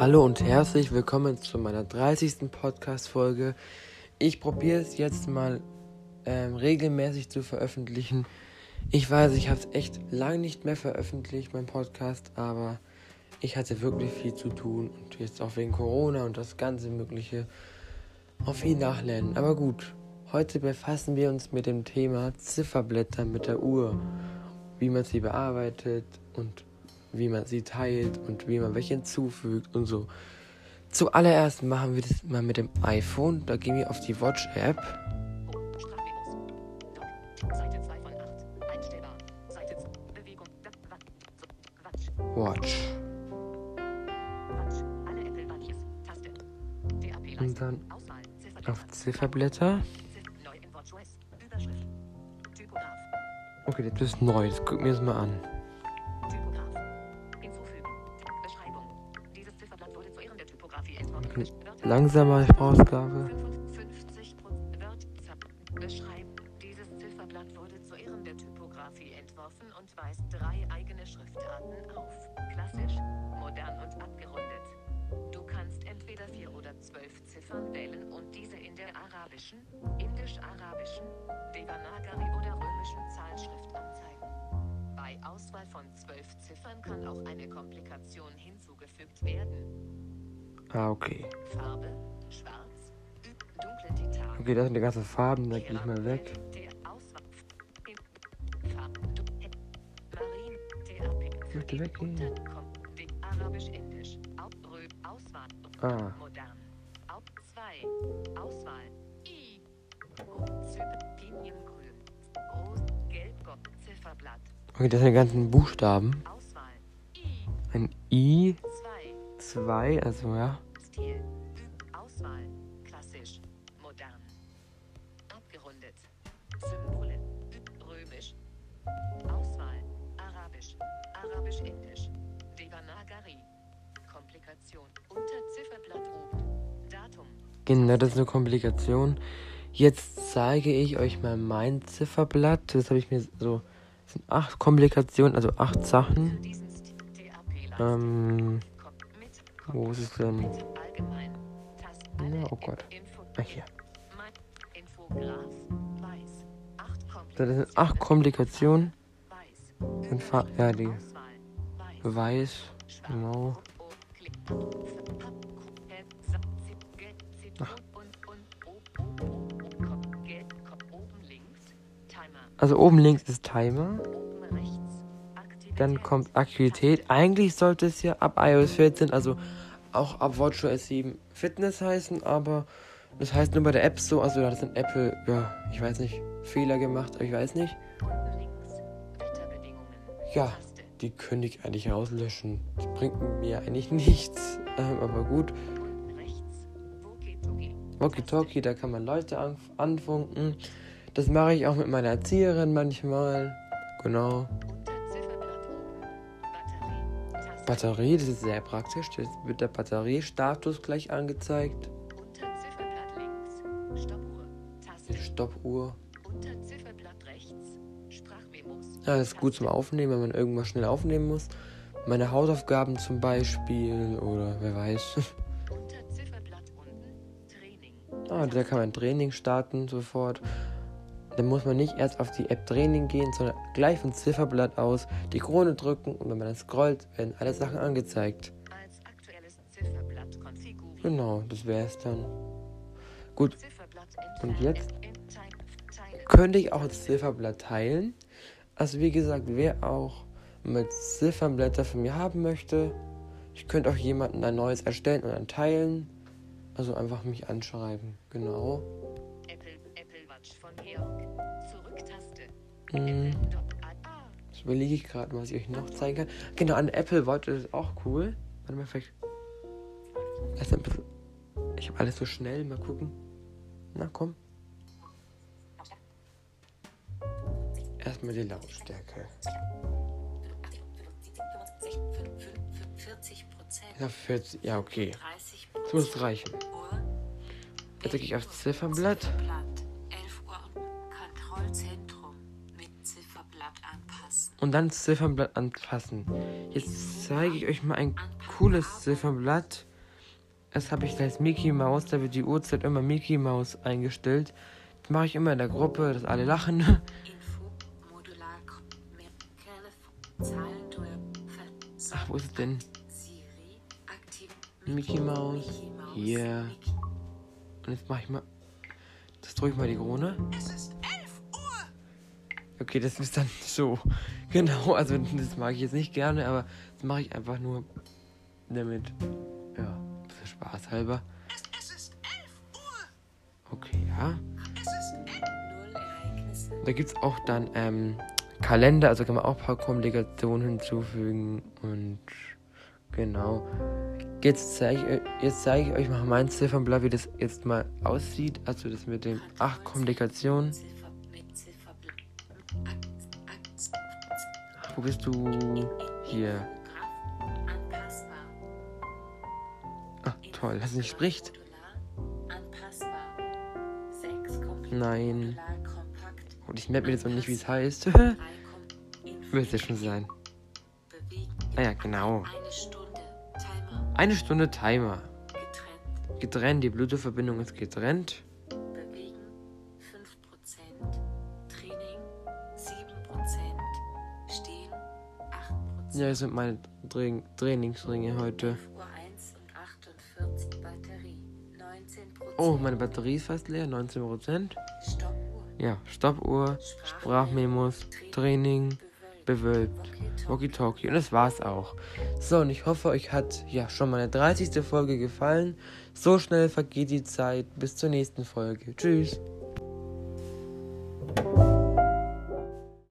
Hallo und herzlich willkommen zu meiner 30. Podcast-Folge. Ich probiere es jetzt mal ähm, regelmäßig zu veröffentlichen. Ich weiß, ich habe es echt lange nicht mehr veröffentlicht, mein Podcast, aber ich hatte wirklich viel zu tun und jetzt auch wegen Corona und das ganze Mögliche auf viel nachlernen. Aber gut, heute befassen wir uns mit dem Thema Zifferblätter mit der Uhr, wie man sie bearbeitet und wie man sie teilt und wie man welche hinzufügt und so. Zuallererst machen wir das mal mit dem iPhone. Da gehen wir auf die Watch-App. Watch. Und dann auf Zifferblätter. Okay, das ist neu. Das gucken wir uns mal an. Der arabischen, indisch-arabischen, oder römischen Zahlschrift anzeigen. Bei Auswahl von zwölf Ziffern kann auch eine Komplikation hinzugefügt werden. Ah, okay. Farbe, schwarz, dunkle Titan. Okay, das sind die ganzen Farben, da gehe ich mal weg. Ich möchte weggehen. Arabisch-Indisch. Auswahl. Ah. Modern. Auf 2. Auswahl. I. Piniengrün. Rot. Gelb. Zifferblatt. Okay, das sind die ganzen Buchstaben. Ein I, 2. 2, also ja. Stil. Auswahl. Klassisch. Modern. Abgerundet. Symbole. Römisch. Auswahl. Arabisch. Arabisch-Indisch. Devanagari. Komplikation. Unter Zifferblatt oben. Datum. Genau, das ist eine Komplikation. Jetzt zeige ich euch mal mein Zifferblatt. Das habe ich mir so. Das sind acht Komplikationen, also acht Sachen. Ähm. Wo ist es denn? Ja, oh Gott. Info. Ah, hier. Acht Das sind acht Komplikationen. Und Fa ja, die weiß. Genau. Ach. Also oben links ist Timer. Dann kommt Aktivität. Eigentlich sollte es ja ab iOS 14, also auch ab WatchOS 7 Fitness heißen, aber das heißt nur bei der App so. Also da hat ein Apple, ja, ich weiß nicht, Fehler gemacht, aber ich weiß nicht. Ja, die könnte ich eigentlich rauslöschen. Das bringt mir eigentlich nichts, ähm, aber gut. Walkie-Talkie, da kann man Leute an anfunken. Das mache ich auch mit meiner Erzieherin manchmal. Genau. Batterie, das ist sehr praktisch. Das wird der Batteriestatus gleich angezeigt. Unter Zifferblatt links, Stoppuhr, Taste, Stoppuhr. unter Zifferblatt rechts, Sprachmemos. Ja, das ist gut zum Aufnehmen, wenn man irgendwas schnell aufnehmen muss. Meine Hausaufgaben zum Beispiel oder wer weiß. Unter Zifferblatt unten, Training. Ah, da kann man Training starten sofort. Dann muss man nicht erst auf die App Training gehen, sondern gleich vom Zifferblatt aus die Krone drücken und wenn man dann scrollt, werden alle Sachen angezeigt. Als aktuelles Zifferblatt konfigurieren. Genau, das wäre es dann. Gut, Und jetzt? Könnte ich auch das Zifferblatt teilen. Also wie gesagt, wer auch mit Ziffernblätter von mir haben möchte, ich könnte auch jemanden ein neues erstellen und dann teilen. Also einfach mich anschreiben. Genau. Apple, Apple Watch von Georg. Ah, Das überlege ich gerade, was ich euch noch zeigen kann. Genau, an Apple Watch ist auch cool. Warte mal, vielleicht. Bisschen. Ich habe alles so schnell. Mal gucken. Na komm. Erstmal die Lautstärke. 40 Prozent. Ja, 40. Ja, okay. 30 Das muss reichen. Jetzt klicke ich auf Zifferblatt. Und dann Ziffernblatt anpassen. Jetzt zeige ich euch mal ein cooles Ziffernblatt. das habe ich als Mickey Mouse, da wird die Uhrzeit immer Mickey Mouse eingestellt. Das mache ich immer in der Gruppe, dass alle lachen. Ach, wo ist es denn? Mickey Mouse. Hier. Mickey. Und jetzt mache ich mal. Das drücke ich mal die Krone. Es ist 11 Uhr. Okay, das ist dann so. Genau, also das mag ich jetzt nicht gerne, aber das mache ich einfach nur damit. Ja, bisschen Spaß halber. Es, es ist 11 Uhr. Okay, ja. Es ist Null Ereignisse. Da gibt es auch dann ähm, Kalender, also kann man auch ein paar Komplikationen hinzufügen und genau. Jetzt zeige ich, jetzt zeige ich euch mal mein Ziffernblatt, wie das jetzt mal aussieht. Also das mit den acht Komplikationen. Wo bist du? Hier. Ah, toll, dass es nicht spricht. Modular, anpassbar. 6 komplett Nein. Und ich merke mir jetzt noch nicht, wie es heißt. 3 kom Info, Müsste schon sein. Ah ja, genau. Eine Stunde. Timer. Eine Stunde Timer. Getrennt. Getrennt, die Bluetooth-Verbindung ist getrennt. Ja, das sind meine Tra Trainingsringe heute. 11 Uhr 1 und 48 Batterie. 19%. Oh, meine Batterie ist fast leer, 19%. Stoppuhr. Ja, Stoppuhr, Sprachmemos, Training, bewölbt, Walkie-Talkie. Und das war's auch. So, und ich hoffe, euch hat ja schon meine 30. Folge gefallen. So schnell vergeht die Zeit. Bis zur nächsten Folge. Tschüss.